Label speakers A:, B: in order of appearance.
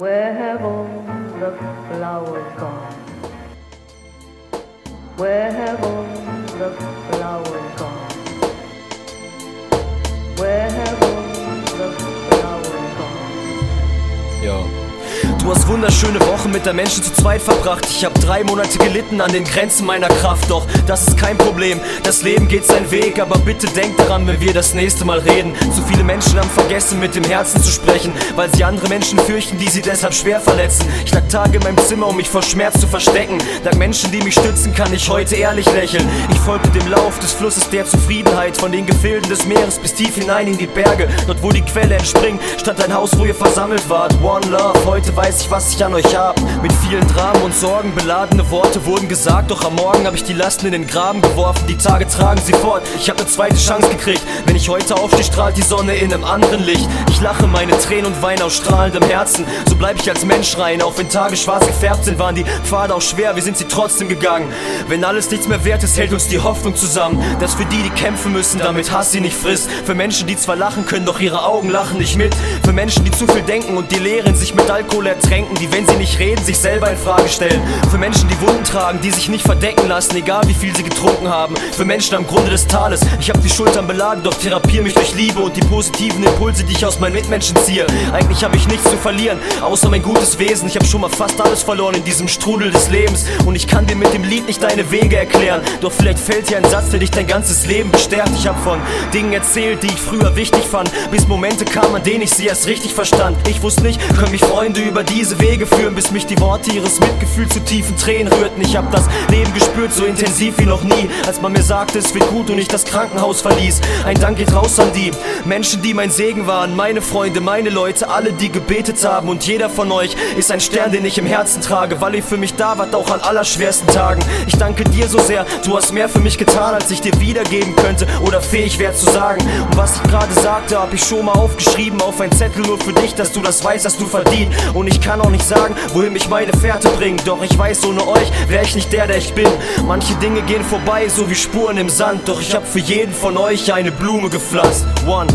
A: Where have all the flowers gone? Where have all the flowers gone? Where have all the flowers gone?
B: Ja. Du hast wunderschöne Wochen mit der Menschen zu zweit verbracht. Ich hab drei Monate gelitten an den Grenzen meiner Kraft. Doch das ist kein Problem. Das Leben geht seinen Weg. Aber bitte denk daran, wenn wir das nächste Mal reden. Zu viele Menschen haben vergessen, mit dem Herzen zu sprechen, weil sie andere Menschen fürchten, die sie deshalb schwer verletzen. Ich lag Tage in meinem Zimmer, um mich vor Schmerz zu verstecken. Dank Menschen, die mich stützen, kann ich heute ehrlich lächeln. Ich folgte dem Lauf des Flusses der Zufriedenheit, von den Gefilden des Meeres bis tief hinein in die Berge. Dort, wo die Quelle entspringt, stand ein Haus, wo ihr versammelt wart. One Love, heute weiß ich, was ich an euch hab. Mit vielen Dramen und Sorgen beladene Worte wurden gesagt, doch am Morgen hab ich die Lasten in den Graben geworfen. Die Tage tragen sie fort. Ich hab ne zweite Chance gekriegt. Wenn ich heute aufstehe, strahlt die Sonne in einem anderen Licht. Ich lache meine Tränen und weine aus strahlendem Herzen. So bleib ich als Mensch rein. Auch wenn Tage schwarz gefärbt sind, waren die Pfade auch schwer. Wir sind sie trotzdem gegangen. Wenn alles nichts mehr wert ist, hält uns die Hoffnung zusammen. Dass für die, die kämpfen müssen, damit Hass sie nicht frisst. Für Menschen, die zwar lachen können, doch ihre Augen lachen nicht mit. Für Menschen, die zu viel denken und die Lehren sich mit Alkohol ertränken die, wenn sie nicht reden, sich selber in Frage stellen. Für Menschen, die Wunden tragen, die sich nicht verdecken lassen, egal wie viel sie getrunken haben. Für Menschen am Grunde des Tales. Ich hab die Schultern beladen, doch therapier mich durch Liebe und die positiven Impulse, die ich aus meinen Mitmenschen ziehe. Eigentlich hab ich nichts zu verlieren, außer mein gutes Wesen. Ich hab schon mal fast alles verloren in diesem Strudel des Lebens. Und ich kann dir mit dem Lied nicht deine Wege erklären. Doch vielleicht fällt dir ein Satz, der dich dein ganzes Leben bestärkt. Ich hab von Dingen erzählt, die ich früher wichtig fand, bis Momente kamen, an denen ich sie erst richtig verstand. Ich wusste nicht, können mich Freunde über diese Wege führen, bis mich die Worte ihres Mitgefühls zu tiefen Tränen rührten. Ich hab das Leben gespürt, so intensiv wie noch nie, als man mir sagte, es wird gut und ich das Krankenhaus verließ. Ein Dank geht raus an die Menschen, die mein Segen waren, meine Freunde, meine Leute, alle, die gebetet haben. Und jeder von euch ist ein Stern, den ich im Herzen trage, weil ihr für mich da wart, auch an allerschwersten Tagen. Ich danke dir so sehr, du hast mehr für mich getan, als ich dir wiedergeben könnte oder fähig wäre zu sagen. Und was ich gerade sagte, hab ich schon mal aufgeschrieben auf ein Zettel nur für dich, dass du das weißt, dass du verdient. Und ich kann auch nicht sagen, wohin mich meine Fährte bringt. Doch ich weiß, ohne euch wäre ich nicht der, der ich bin. Manche Dinge gehen vorbei, so wie Spuren im Sand. Doch ich hab für jeden von euch eine Blume gepflanzt. One.